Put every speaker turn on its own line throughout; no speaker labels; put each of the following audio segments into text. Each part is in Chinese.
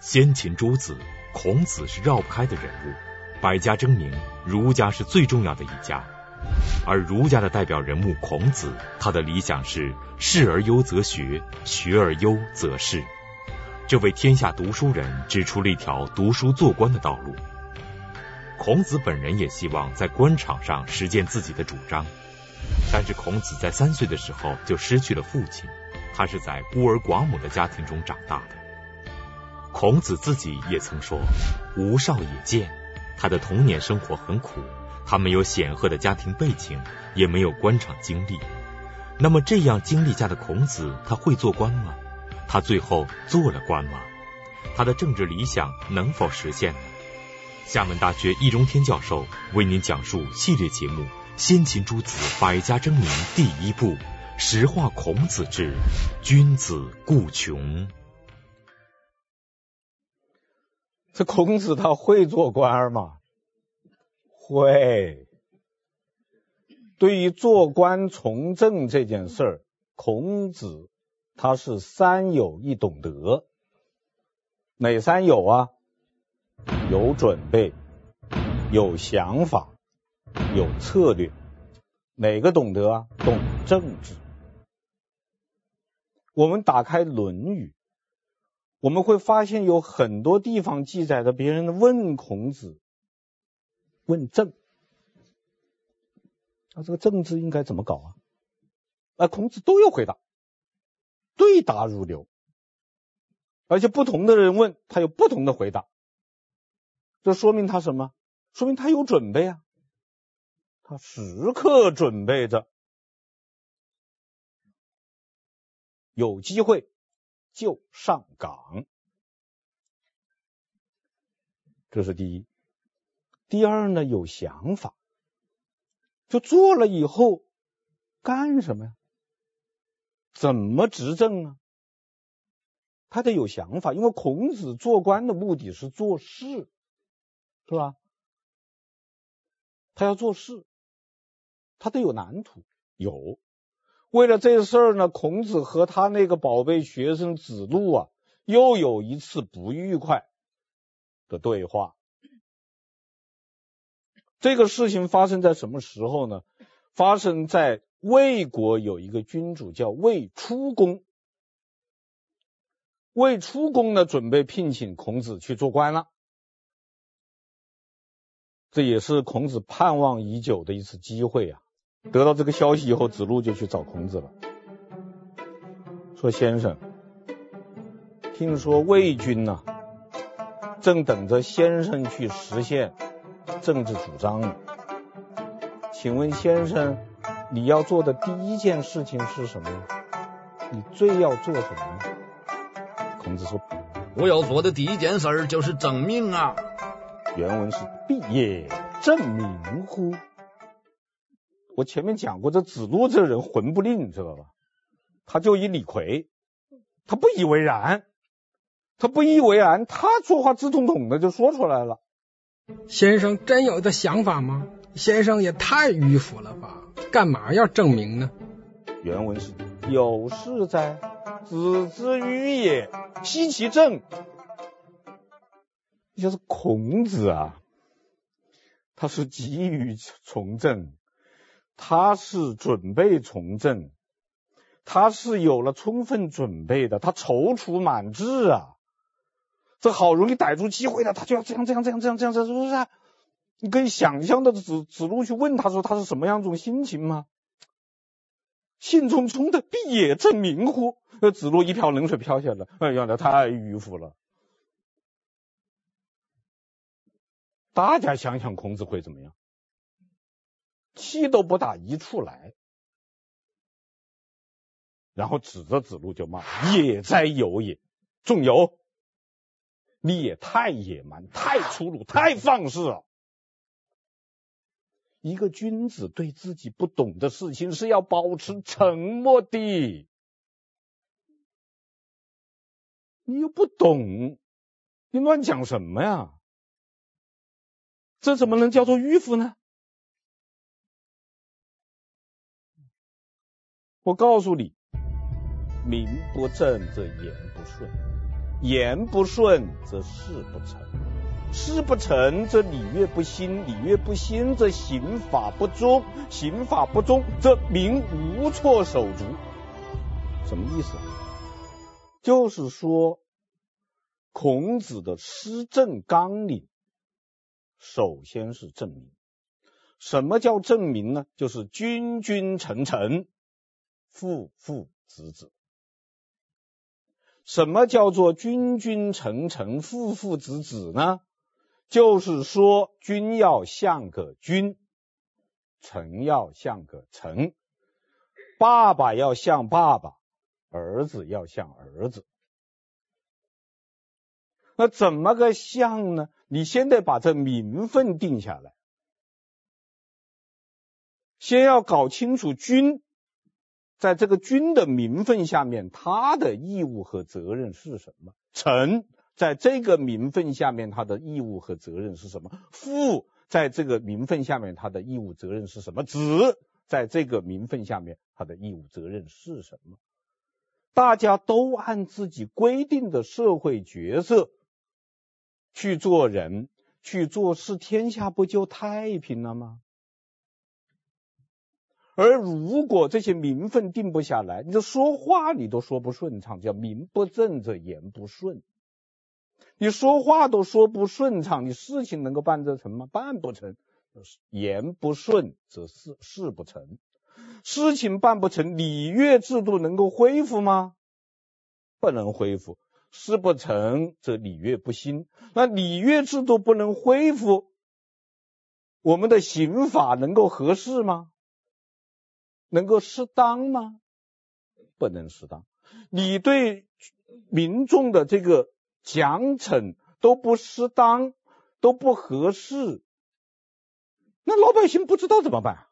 先秦诸子，孔子是绕不开的人物。百家争鸣，儒家是最重要的一家。而儒家的代表人物孔子，他的理想是事而优则学，学而优则仕。这为天下读书人指出了一条读书做官的道路。孔子本人也希望在官场上实践自己的主张，但是孔子在三岁的时候就失去了父亲，他是在孤儿寡母的家庭中长大的。孔子自己也曾说：“吾少也贱。”他的童年生活很苦，他没有显赫的家庭背景，也没有官场经历。那么这样经历下的孔子，他会做官吗？他最后做了官吗？他的政治理想能否实现呢？厦门大学易中天教授为您讲述系列节目《先秦诸子百家争鸣》第一部：实话孔子之君子固穷。
这孔子他会做官吗？会。对于做官从政这件事儿，孔子他是三有一懂得。哪三有啊？有准备，有想法，有策略。哪个懂得啊？懂政治。我们打开《论语》。我们会发现有很多地方记载着别人问孔子，问政，那这个政治应该怎么搞啊？啊孔子都有回答，对答如流，而且不同的人问他有不同的回答，这说明他什么？说明他有准备啊，他时刻准备着，有机会。就上岗，这是第一。第二呢，有想法，就做了以后干什么呀？怎么执政啊？他得有想法，因为孔子做官的目的是做事，是吧？他要做事，他得有蓝图，有。为了这事儿呢，孔子和他那个宝贝学生子路啊，又有一次不愉快的对话。这个事情发生在什么时候呢？发生在魏国有一个君主叫魏出公。魏出公呢，准备聘请孔子去做官了，这也是孔子盼望已久的一次机会啊。得到这个消息以后，子路就去找孔子了，说：“先生，听说魏军呢，正等着先生去实现政治主张呢。请问先生，你要做的第一件事情是什么？你最要做什么呢？”孔子说：“
我要做的第一件事就是正名啊。”
原文是“必也正名乎”。我前面讲过，这子路这人魂不吝，知道吧？他就以李逵，他不以为然，他不以为然，他说话直通通的就说出来了。
先生真有这想法吗？先生也太迂腐了吧！干嘛要证明呢？
原文是有事哉，子之迂也，奚其政？就是孔子啊，他是急于从政。他是准备从政，他是有了充分准备的，他踌躇满志啊！这好容易逮住机会了，他就要这样这样这样这样这样，这是不是？你可以想象的子子路去问他说他是什么样一种心情吗？兴冲冲的，必也正明乎？那子路一瓢冷水飘下来，哎呀，那太迂腐了！大家想想，孔子会怎么样？气都不打一处来，然后指着子路就骂：“野哉有也！仲由，你也太野蛮、太粗鲁、太放肆了！一个君子对自己不懂的事情是要保持沉默的。你又不懂，你乱讲什么呀？这怎么能叫做迂腐呢？”我告诉你，名不正则言不顺。言不顺则事不成，事不成则礼乐不兴，礼乐不兴则刑法不忠，刑法不忠则民无措手足。什么意思？就是说，孔子的施政纲领，首先是正名。什么叫正名呢？就是君君臣臣，父父子子。什么叫做君君臣臣，父父子子呢？就是说，君要像个君，臣要像个臣，爸爸要像爸爸，儿子要像儿子。那怎么个像呢？你先得把这名分定下来，先要搞清楚君。在这个君的名分下面，他的义务和责任是什么？臣在这个名分下面，他的义务和责任是什么？父在这个名分下面，他的义务责任是什么？子在这个名分下面，他的义务责任是什么？大家都按自己规定的社会角色去做人、去做事，天下不就太平了吗？而如果这些名分定不下来，你这说话你都说不顺畅，叫名不正则言不顺。你说话都说不顺畅，你事情能够办得成吗？办不成。言不顺则事事不成，事情办不成，礼乐制度能够恢复吗？不能恢复。事不成则礼乐不兴，那礼乐制度不能恢复，我们的刑法能够合适吗？能够适当吗？不能适当。你对民众的这个奖惩都不适当，都不合适，那老百姓不知道怎么办？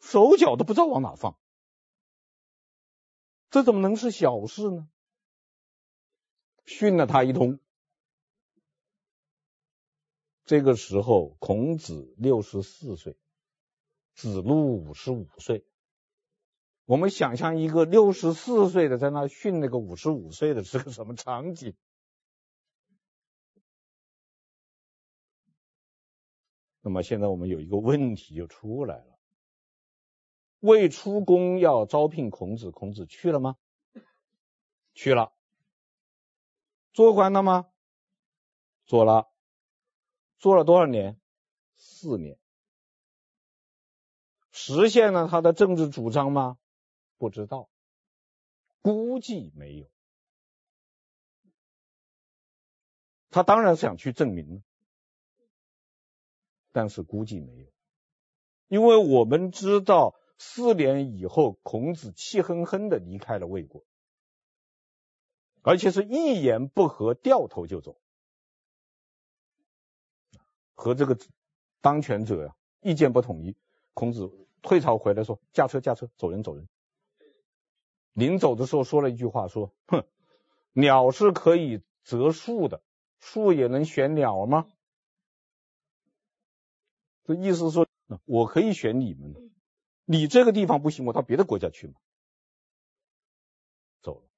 手脚都不知道往哪放，这怎么能是小事呢？训了他一通。这个时候，孔子六十四岁。子路五十五岁，我们想象一个六十四岁的在那训那个五十五岁的是个什么场景？那么现在我们有一个问题就出来了：魏出公要招聘孔子，孔子去了吗？去了。做官了吗？做了。做了多少年？四年。实现了他的政治主张吗？不知道，估计没有。他当然想去证明了，但是估计没有，因为我们知道四年以后，孔子气哼哼的离开了魏国，而且是一言不合掉头就走，和这个当权者呀意见不统一。孔子退朝回来说：“驾车，驾车，走人，走人。”临走的时候说了一句话：“说，哼，鸟是可以择树的，树也能选鸟吗？”这意思说，我可以选你们，你这个地方不行，我到别的国家去嘛。走了。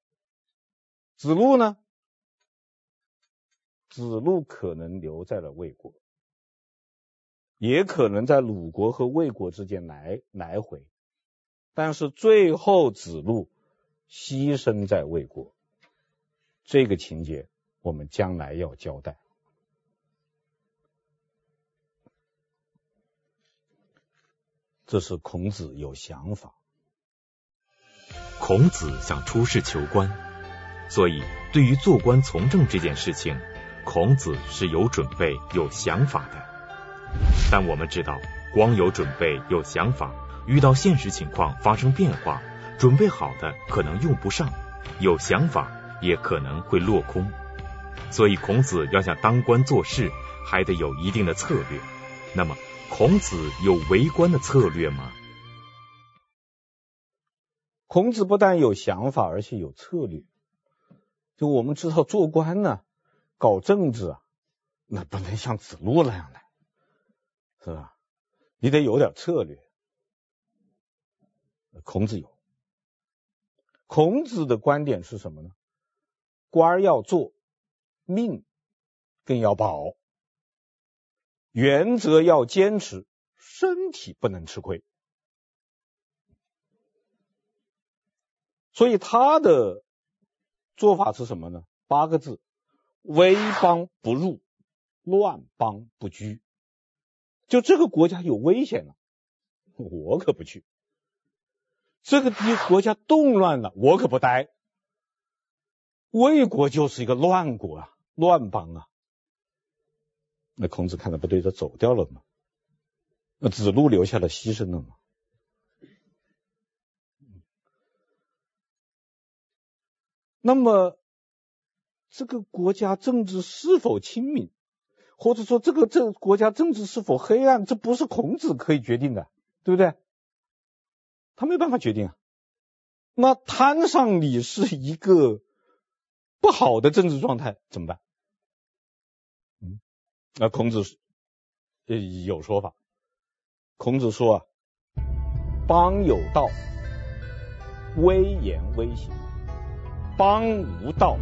子路呢？子路可能留在了魏国。也可能在鲁国和魏国之间来来回，但是最后子路牺牲在魏国，这个情节我们将来要交代。这是孔子有想法。
孔子想出仕求官，所以对于做官从政这件事情，孔子是有准备、有想法的。但我们知道，光有准备、有想法，遇到现实情况发生变化，准备好的可能用不上，有想法也可能会落空。所以，孔子要想当官做事，还得有一定的策略。那么，孔子有为官的策略吗？
孔子不但有想法，而且有策略。就我们知道，做官呢，搞政治啊，那不能像子路那样的。是吧？你得有点策略。孔子有。孔子的观点是什么呢？官要做，命更要保，原则要坚持，身体不能吃亏。所以他的做法是什么呢？八个字：危邦不入，乱邦不居。就这个国家有危险了，我可不去；这个 地国家动乱了，我可不待。魏国就是一个乱国啊，乱邦啊。那孔子看到不对，就走掉了嘛。那子路留下了，牺牲了嘛。那么，这个国家政治是否清明，或者说这个这国家政治是否黑暗，这不是孔子可以决定的，对不对？他没办法决定啊。那摊上你是一个不好的政治状态，怎么办？嗯，那孔子呃有说法。孔子说啊，邦有道，威严威行。邦无道，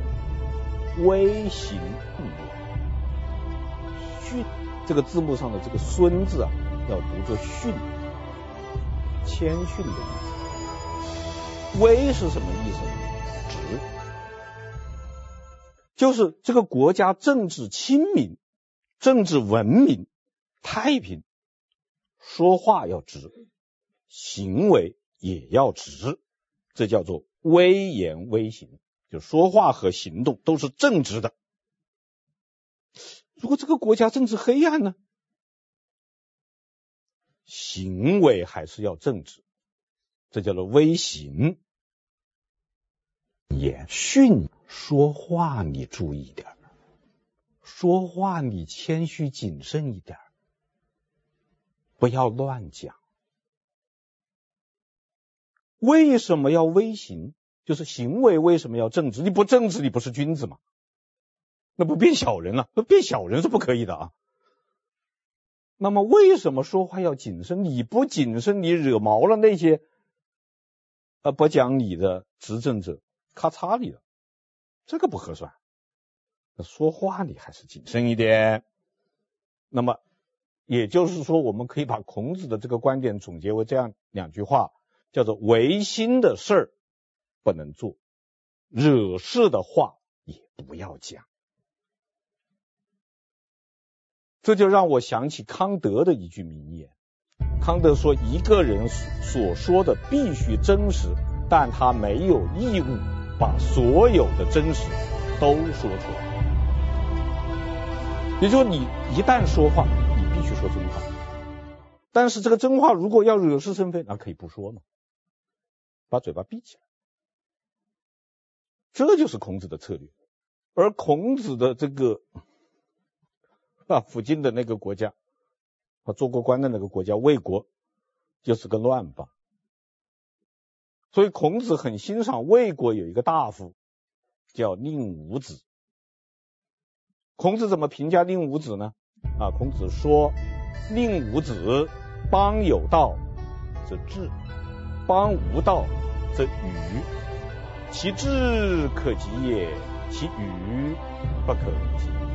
威行不严。逊这个字幕上的这个孙字啊，要读作逊，谦逊的意思。威是什么意思呢？直，就是这个国家政治清明，政治文明，太平，说话要直，行为也要直，这叫做威严威行。就说话和行动都是正直的。如果这个国家政治黑暗呢？行为还是要正直，这叫做威行。也训说话你注意点，说话你谦虚谨慎一点，不要乱讲。为什么要威行？就是行为为什么要正直？你不正直，你不是君子吗？那不变小人了？那变小人是不可以的啊。那么为什么说话要谨慎？你不谨慎，你惹毛了那些呃不讲理的执政者，咔嚓你了，这个不合算。说话你还是谨慎一点。那么也就是说，我们可以把孔子的这个观点总结为这样两句话，叫做违心的事儿。不能做，惹事的话也不要讲。这就让我想起康德的一句名言。康德说：“一个人所说的必须真实，但他没有义务把所有的真实都说出来。”也就是说，你一旦说话，你必须说真话。但是这个真话如果要惹是生非，那可以不说嘛，把嘴巴闭起来。这就是孔子的策略，而孔子的这个啊，附近的那个国家，他做过官的那个国家魏国，就是个乱邦。所以孔子很欣赏魏国有一个大夫叫宁武子。孔子怎么评价宁武子呢？啊，孔子说：“宁武子，邦有道则治，邦无道则愚。”其智可及也，其愚不可及。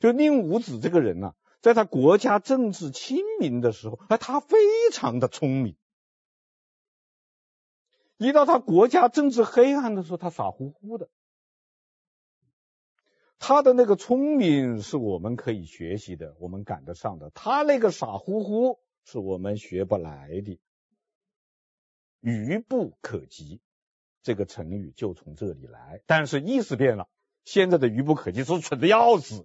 就宁武子这个人呢、啊，在他国家政治清明的时候，哎，他非常的聪明；一到他国家政治黑暗的时候，他傻乎乎的。他的那个聪明是我们可以学习的，我们赶得上的；他那个傻乎乎是我们学不来的。愚不可及，这个成语就从这里来，但是意思变了。现在的愚不可及是蠢的要死，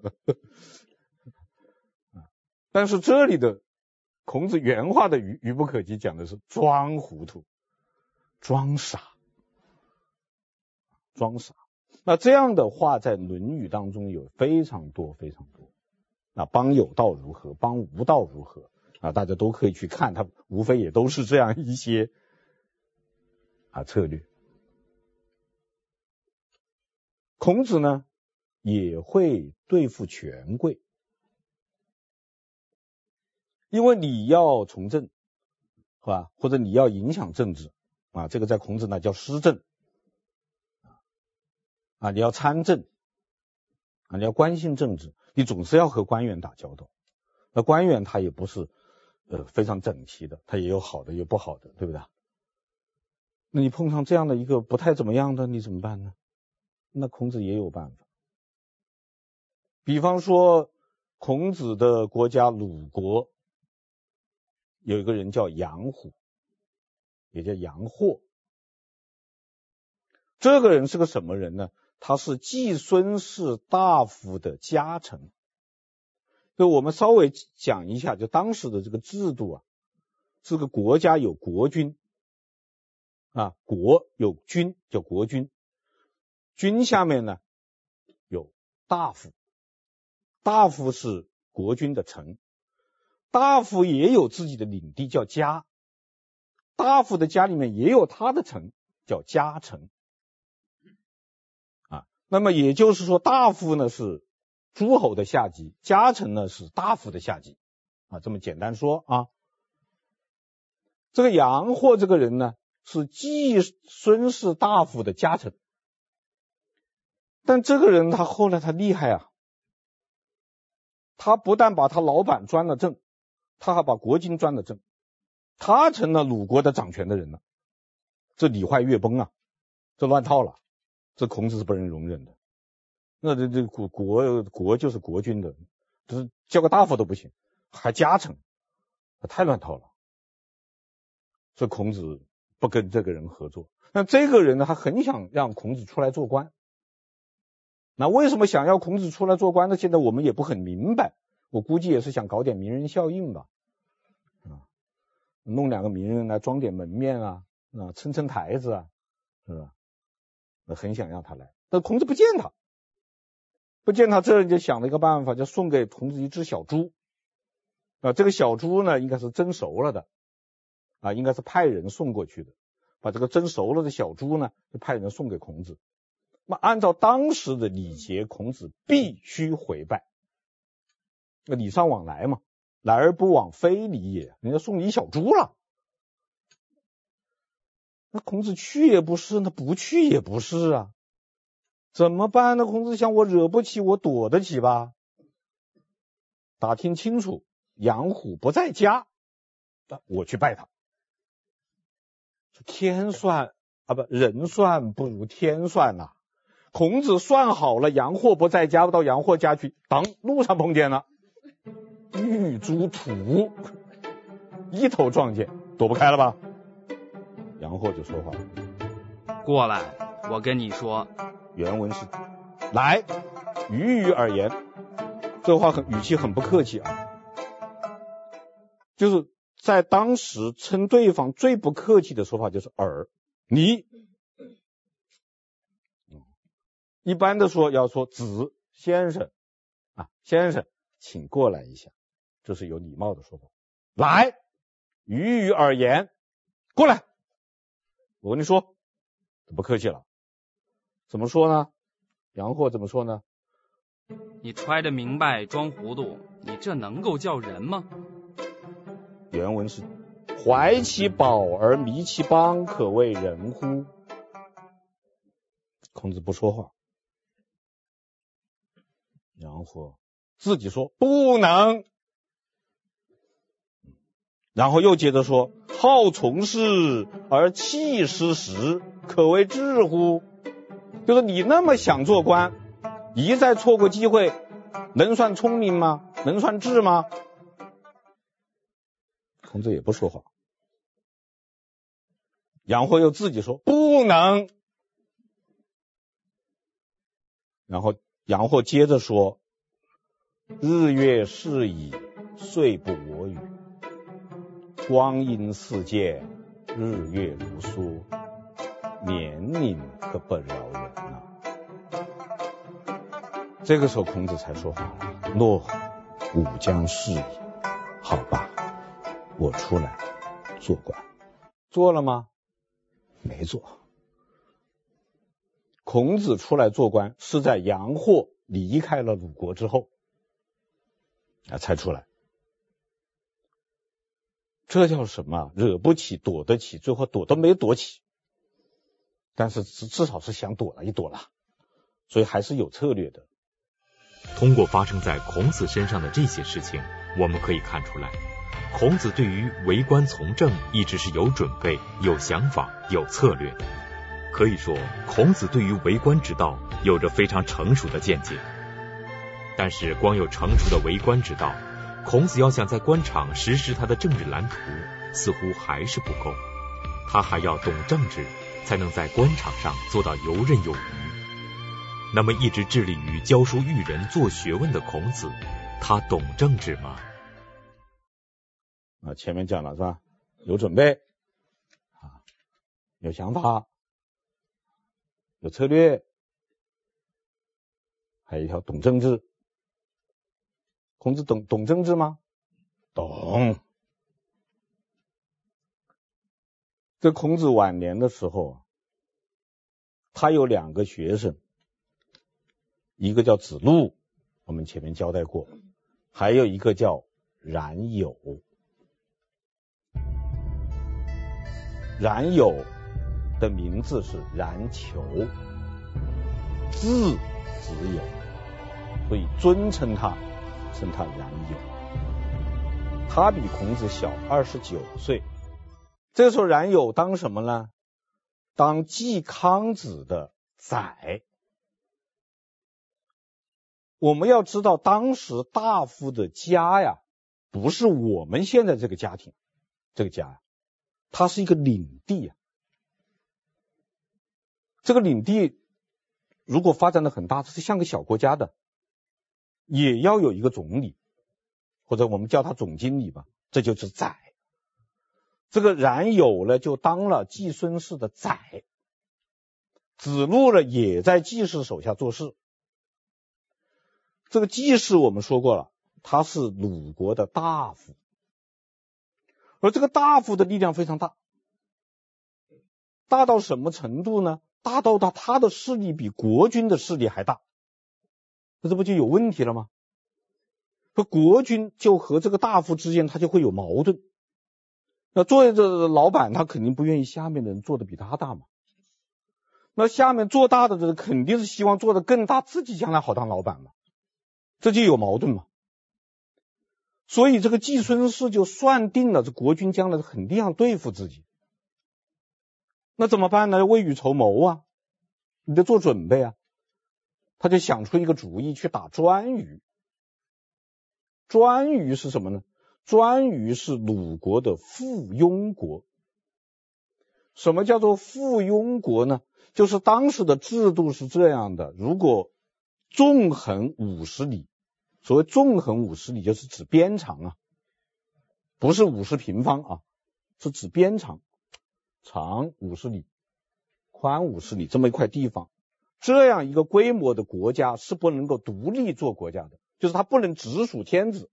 但是这里的孔子原话的愚愚不可及讲的是装糊涂、装傻、装傻。那这样的话在《论语》当中有非常多非常多。那帮有道如何？帮无道如何？啊，大家都可以去看，它无非也都是这样一些。啊，策略。孔子呢也会对付权贵，因为你要从政，是吧？或者你要影响政治啊，这个在孔子那叫施政。啊，你要参政啊，你要关心政治，你总是要和官员打交道。那官员他也不是呃非常整齐的，他也有好的，有不好的，对不对？那你碰上这样的一个不太怎么样的，你怎么办呢？那孔子也有办法。比方说，孔子的国家鲁国有一个人叫杨虎，也叫杨霍。这个人是个什么人呢？他是季孙氏大夫的家臣。就我们稍微讲一下，就当时的这个制度啊，这个国家有国君啊，国有君叫国君，君下面呢有大夫，大夫是国君的臣，大夫也有自己的领地叫家，大夫的家里面也有他的臣叫家臣。啊那么也就是说，大夫呢是诸侯的下级，家臣呢是大夫的下级。啊，这么简单说啊。这个杨霍这个人呢是季孙氏大夫的家臣，但这个人他后来他厉害啊，他不但把他老板专了政，他还把国君专了政，他成了鲁国的掌权的人了，这礼坏乐崩啊，这乱套了。这孔子是不能容忍的，那这这国国国就是国君的，就是叫个大夫都不行，还家臣，太乱套了。所以孔子不跟这个人合作。那这个人呢，他很想让孔子出来做官。那为什么想要孔子出来做官呢？现在我们也不很明白。我估计也是想搞点名人效应吧，啊，弄两个名人来装点门面啊，啊，撑撑台子啊，是吧？很想让他来，但孔子不见他，不见他，这人就想了一个办法，就送给孔子一只小猪。啊，这个小猪呢，应该是蒸熟了的，啊，应该是派人送过去的。把这个蒸熟了的小猪呢，就派人送给孔子。那按照当时的礼节，孔子必须回拜。那礼尚往来嘛，来而不往非礼也。人家送你一小猪了。那孔子去也不是，那不去也不是啊，怎么办呢？孔子想，我惹不起，我躲得起吧？打听清楚，杨虎不在家，那我去拜他。天算啊，不，人算不如天算呐、孔子算好了，杨货不在家，到杨货家去，当路上碰见了，玉猪土，一头撞见，躲不开了吧？杨霍就说话了：“
过来，我跟你说。”
原文是：“来，与与而言。”这话很语气很不客气啊，就是在当时称对方最不客气的说法就是“尔”，你。一般的说要说“子先生”啊，先生，请过来一下，这是有礼貌的说法。来，与与而言，过来。我跟你说，不客气了。怎么说呢？杨霍怎么说呢？
你揣着明白装糊涂，你这能够叫人吗？
原文是：怀其宝而迷其邦，可谓人乎？孔子不说话。杨霍自己说不能。然后又接着说：“好从事而弃失时，可谓智乎？”就是你那么想做官，一再错过机会，能算聪明吗？能算智吗？孔子也不说话。杨霍又自己说：“不能。”然后杨霍接着说：“日月逝矣，岁不我与。”光阴似箭，日月如梭，年龄可不饶人呐、啊。这个时候，孔子才说话了：“诺，吾将事矣。好吧，我出来做官。做了吗？没做。孔子出来做官是在杨霍离开了鲁国之后啊，才出来。这叫什么？惹不起，躲得起，最后躲都没躲起，但是至至少是想躲了一躲了，所以还是有策略的。
通过发生在孔子身上的这些事情，我们可以看出来，孔子对于为官从政一直是有准备、有想法、有策略的。可以说，孔子对于为官之道有着非常成熟的见解。但是，光有成熟的为官之道，孔子要想在官场实施他的政治蓝图，似乎还是不够。他还要懂政治，才能在官场上做到游刃有余。那么，一直致力于教书育人、做学问的孔子，他懂政治吗？
啊，前面讲了是吧？有准备，啊，有想法，有策略，还有一条懂政治。孔子懂懂政治吗？懂。这孔子晚年的时候，他有两个学生，一个叫子路，我们前面交代过，还有一个叫冉有。冉有的名字是冉求，字子有，所以尊称他。称他冉有，他比孔子小二十九岁。这时候，冉有当什么呢？当季康子的宰。我们要知道，当时大夫的家呀，不是我们现在这个家庭，这个家呀，它是一个领地呀。这个领地如果发展的很大，是像个小国家的。也要有一个总理，或者我们叫他总经理吧，这就是宰。这个冉有呢，就当了季孙氏的宰。子路呢，也在季氏手下做事。这个季氏我们说过了，他是鲁国的大夫，而这个大夫的力量非常大，大到什么程度呢？大到他他的势力比国君的势力还大。那这不就有问题了吗？和国君就和这个大夫之间，他就会有矛盾。那作为这老板，他肯定不愿意下面的人做的比他大嘛。那下面做大的人肯定是希望做的更大，自己将来好当老板嘛。这就有矛盾嘛。所以这个季孙氏就算定了，这国君将来肯定要对付自己。那怎么办呢？未雨绸缪啊，你得做准备啊。他就想出一个主意去打颛臾。颛臾是什么呢？颛臾是鲁国的附庸国。什么叫做附庸国呢？就是当时的制度是这样的：如果纵横五十里，所谓纵横五十里就是指边长啊，不是五十平方啊，是指边长，长五十里，宽五十里这么一块地方。这样一个规模的国家是不能够独立做国家的，就是它不能直属天子，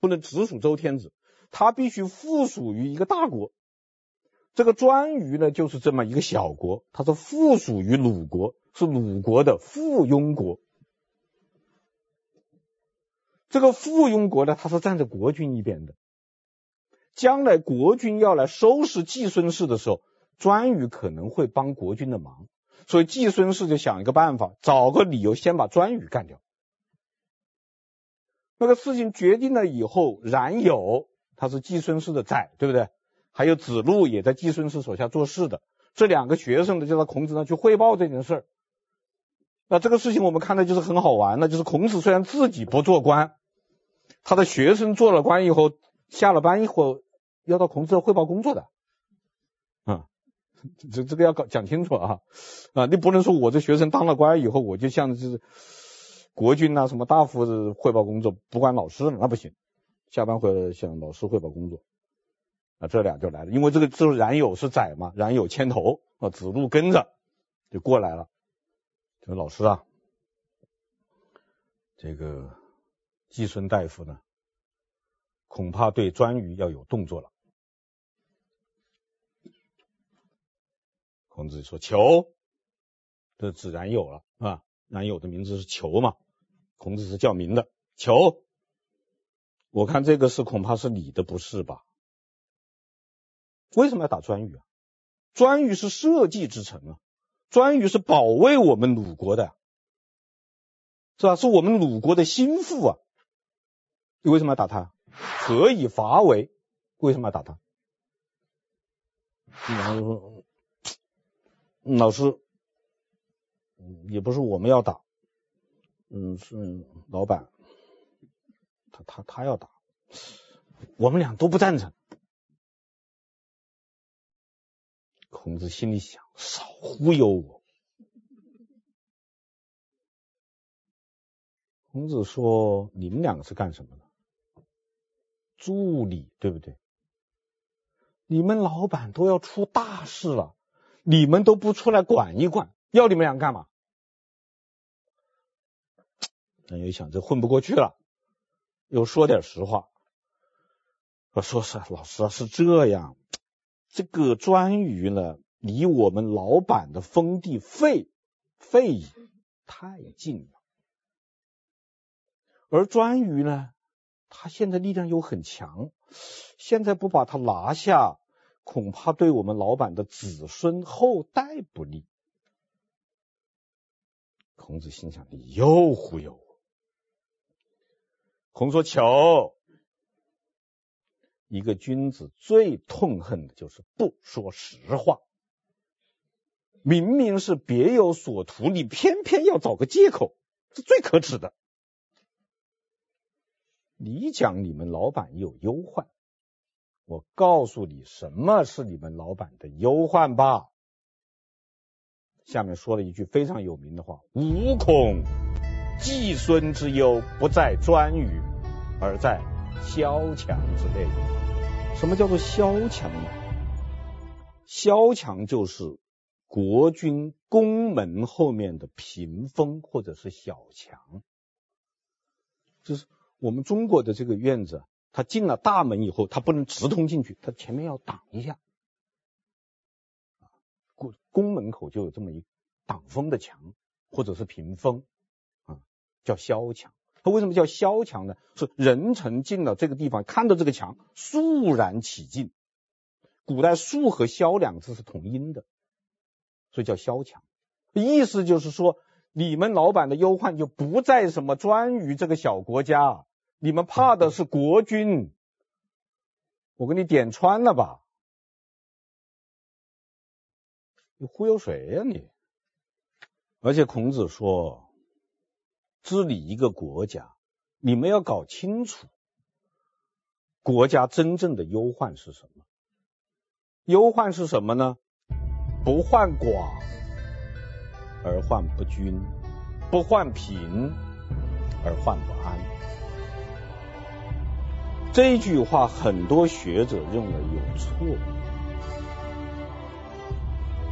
不能直属周天子，它必须附属于一个大国。这个颛臾呢，就是这么一个小国，它是附属于鲁国，是鲁国的附庸国。这个附庸国呢，它是站在国君一边的。将来国君要来收拾季孙氏的时候，颛臾可能会帮国君的忙。所以季孙氏就想一个办法，找个理由先把颛臾干掉。那个事情决定了以后，冉有他是季孙氏的宰，对不对？还有子路也在季孙氏手下做事的，这两个学生呢就到孔子那去汇报这件事儿。那这个事情我们看的就是很好玩，那就是孔子虽然自己不做官，他的学生做了官以后，下了班以后要到孔子汇报工作的。啊这这个要搞讲清楚啊啊！你不能说我这学生当了官以后，我就像就是国君呐、什么大夫汇报工作，不管老师了，那不行。下班回来向老师汇报工作，啊，这俩就来了，因为这个就是冉有是宰嘛，冉有牵头啊，子路跟着就过来了。这个老师啊，这个季孙大夫呢，恐怕对颛臾要有动作了。孔子说：“求，这自然有了啊。然有的名字是求嘛，孔子是叫名的。求，我看这个事恐怕是你的不是吧？为什么要打颛臾啊？颛臾是社稷之臣啊，颛臾是保卫我们鲁国的。是吧？是我们鲁国的心腹啊，你为什么要打他？何以伐为？为什么要打他？老师说，老师，也不是我们要打，嗯，是老板，他他他要打，我们俩都不赞成。孔子心里想：少忽悠我。孔子说：“你们两个是干什么的？助理，对不对？你们老板都要出大事了，你们都不出来管一管，要你们俩干嘛？”那又想，这混不过去了，又说点实话。我说是老师，是这样，这个顓頊呢，离我们老板的封地费费太近了。而顓頊呢，他现在力量又很强，现在不把他拿下，恐怕对我们老板的子孙后代不利。孔子心想：你又忽悠我。孔说：瞧，一个君子最痛恨的就是不说实话。明明是别有所图，你偏偏要找个借口，是最可耻的。你讲你们老板有忧患，我告诉你什么是你们老板的忧患吧。下面说了一句非常有名的话：“吾恐季孙之忧不在颛臾，而在萧墙之内。”什么叫做萧墙呢？萧墙就是国君宫门后面的屏风或者是小墙，就是。我们中国的这个院子，他进了大门以后，他不能直通进去，他前面要挡一下。宫宫门口就有这么一挡风的墙，或者是屏风，啊，叫萧墙。它为什么叫萧墙呢？是人臣进了这个地方，看到这个墙，肃然起敬。古代“肃”和“萧”两个字是同音的，所以叫萧墙。意思就是说，你们老板的忧患就不在什么专于这个小国家。你们怕的是国君，我给你点穿了吧？你忽悠谁呀你？而且孔子说，治理一个国家，你们要搞清楚国家真正的忧患是什么？忧患是什么呢？不患寡而患不均，不患贫而患不安。这句话很多学者认为有错，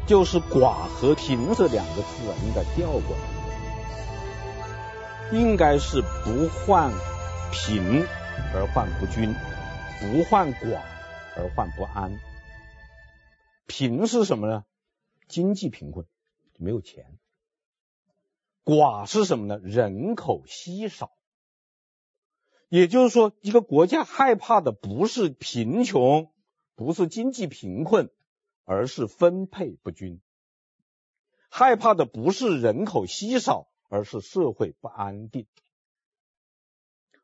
就是“寡”和“贫”这两个字啊，应该调过来，应该是不患贫而患不均，不患寡而患不安。贫是什么呢？经济贫困，没有钱。寡是什么呢？人口稀少。也就是说，一个国家害怕的不是贫穷，不是经济贫困，而是分配不均；害怕的不是人口稀少，而是社会不安定。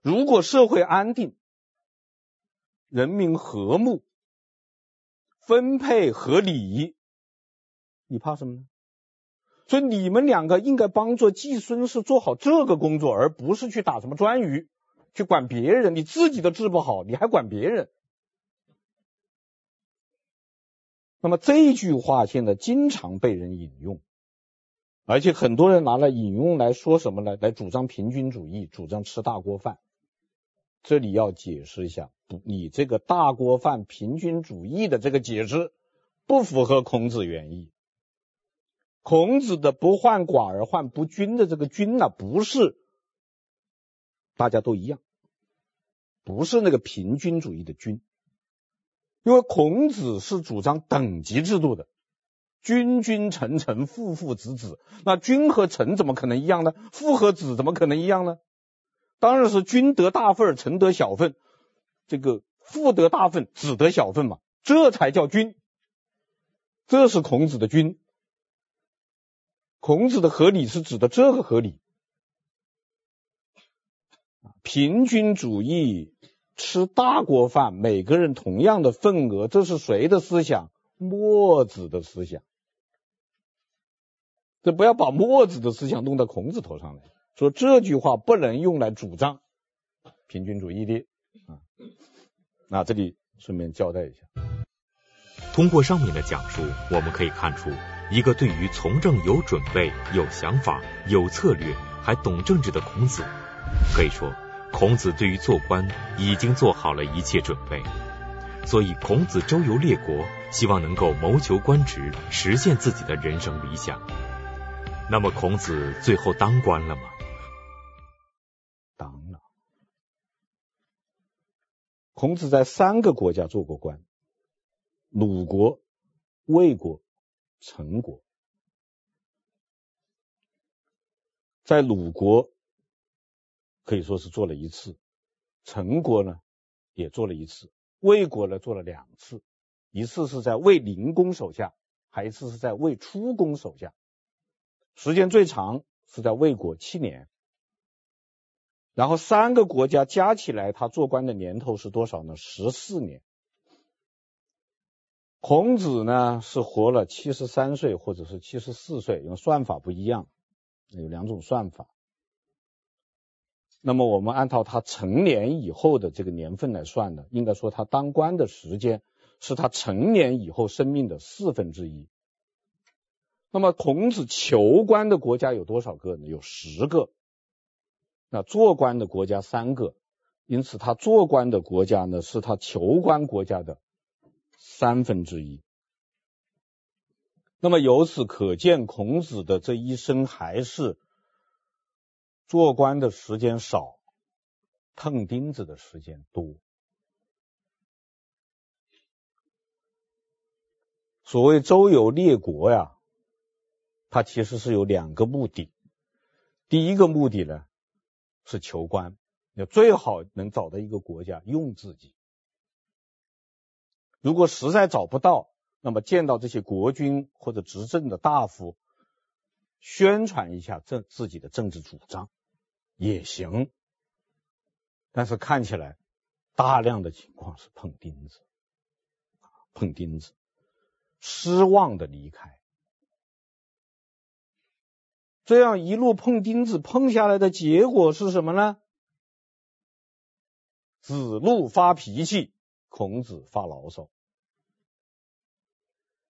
如果社会安定，人民和睦，分配合理，你怕什么呢？所以你们两个应该帮助季孙氏做好这个工作，而不是去打什么顓頊。去管别人，你自己都治不好，你还管别人？那么这句话现在经常被人引用，而且很多人拿来引用来说什么呢？来主张平均主义，主张吃大锅饭。这里要解释一下，不，你这个大锅饭平均主义的这个解释不符合孔子原意。孔子的不患寡而患不均的这个均呢，不是大家都一样。不是那个平均主义的均，因为孔子是主张等级制度的，君君臣臣父父子子，那君和臣怎么可能一样呢？父和子怎么可能一样呢？当然是君得大份，臣得小份，这个父得大份，子得小份嘛，这才叫君。这是孔子的君，孔子的合理是指的这个合理。平均主义，吃大锅饭，每个人同样的份额，这是谁的思想？墨子的思想。这不要把墨子的思想弄到孔子头上来，说这句话不能用来主张平均主义的啊。那这里顺便交代一下。
通过上面的讲述，我们可以看出一个对于从政有准备、有想法、有策略，还懂政治的孔子。可以说，孔子对于做官已经做好了一切准备。所以，孔子周游列国，希望能够谋求官职，实现自己的人生理想。那么孔子最后当官了吗？
当了。孔子在三个国家做过官：鲁国、魏国、陈国。在鲁国可以说是做了一次，陈国呢也做了一次，魏国呢做了两次，一次是在魏灵公手下，还一次是在魏出公手下。时间最长是在魏国七年，然后三个国家加起来，他做官的年头是多少呢？十四年。孔子呢是活了七十三岁或者是七十四岁，因为算法不一样，有两种算法。那么我们按照他成年以后的这个年份来算呢，应该说他当官的时间是他成年以后生命的四分之一。那么孔子求官的国家有多少个呢？有十个。那做官的国家三个，因此他做官的国家呢，是他求官国家的三分之一。那么由此可见，孔子的这一生还是做官的时间少，碰钉子的时间多。所谓周游列国呀。他其实是有两个目的，第一个目的呢是求官，要最好能找到一个国家用自己。如果实在找不到，那么见到这些国君或者执政的大夫，宣传一下政自己的政治主张也行。但是看起来大量的情况是碰钉子，碰钉子，失望的离开。这样一路碰钉子碰下来的结果是什么呢？子路发脾气，孔子发牢骚。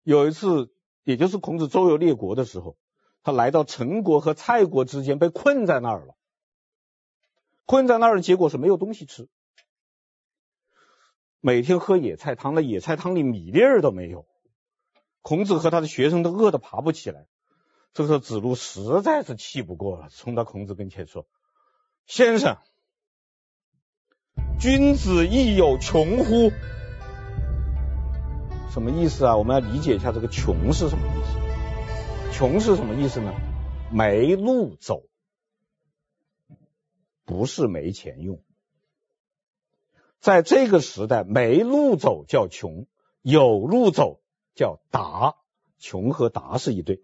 有一次，也就是孔子周游列国的时候，他来到陈国和蔡国之间，被困在那儿了。困在那儿的结果是没有东西吃，每天喝野菜汤，那野菜汤里米粒儿都没有。孔子和他的学生都饿得爬不起来。这个时候，子路实在是气不过了，冲到孔子跟前说：“先生，君子亦有穷乎？”什么意思啊？我们要理解一下这个“穷”是什么意思。“穷”是什么意思呢？没路走，不是没钱用。在这个时代，没路走叫穷，有路走叫达。穷和达是一对。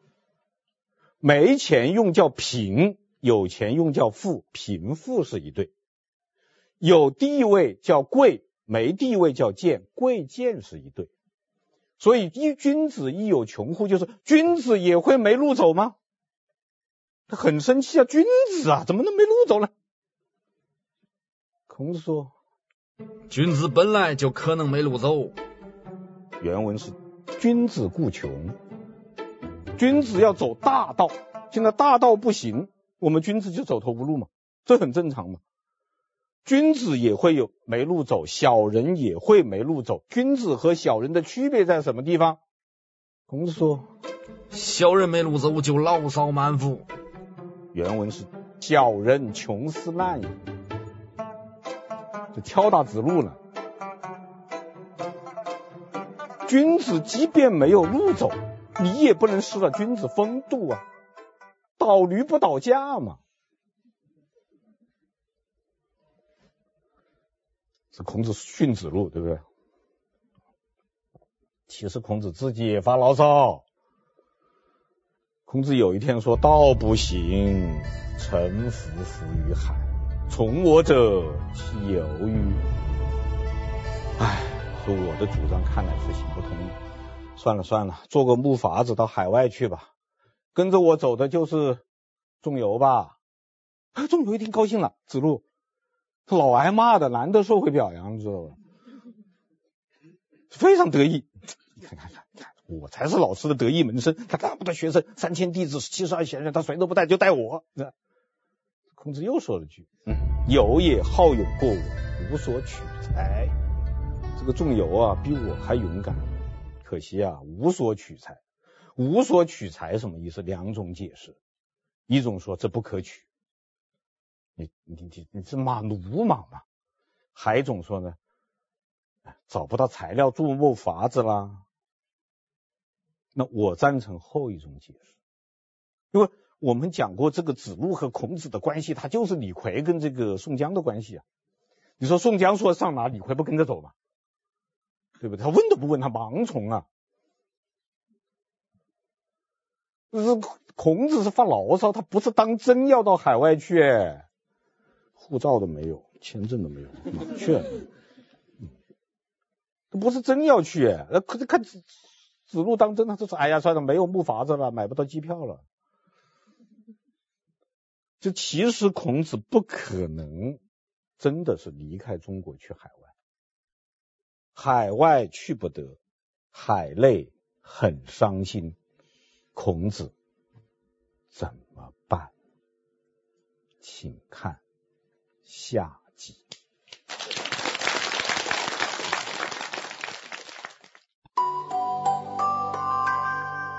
没钱用叫贫，有钱用叫富，贫富是一对。有地位叫贵，没地位叫贱，贵贱是一对。所以一君子亦有穷乎？就是君子也会没路走吗？他很生气啊！君子啊，怎么能没路走呢？孔子说：“
君子本来就可能没路走。”
原文是：“君子固穷。”君子要走大道，现在大道不行，我们君子就走投无路嘛，这很正常嘛。君子也会有没路走，小人也会没路走。君子和小人的区别在什么地方？孔子说：“
小人没路走就牢骚满腹。”
原文是：“小人穷思滥也。”敲打子路了。君子即便没有路走。你也不能失了君子风度啊，倒驴不倒架嘛。是孔子训子路，对不对？其实孔子自己也发牢骚。孔子有一天说：“道不行，臣服浮于海。”从我者，其由与？唉，说我的主张看来是行不通的。算了算了，做个木筏子到海外去吧。跟着我走的就是仲由吧？仲由一听高兴了，子路，老挨骂的，难得受回表扬，你知道吧？非常得意。你看看看，看，我才是老师的得意门生。他那么多学生，三千弟子，七十二贤人，他谁都不带，就带我。孔子又说了句：“嗯，由也好勇过我，无所取材。”这个仲由啊，比我还勇敢。可惜啊，无所取材。无所取材什么意思？两种解释。一种说这不可取，你你你你是马鲁莽嘛？还一种说呢，找不到材料做木筏子啦。那我赞成后一种解释，因为我们讲过这个子路和孔子的关系，他就是李逵跟这个宋江的关系啊。你说宋江说上哪，李逵不跟着走吗？对不对？他问都不问，他盲从啊。就是孔子是发牢骚，他不是当真要到海外去，护照都没有，签证都没有，哪去？他不是真要去，那可是看子路当真，他就是哎呀，算了，没有木筏子了，买不到机票了。这其实孔子不可能真的是离开中国去海外。海外去不得，海内很伤心，孔子怎么办？请看下。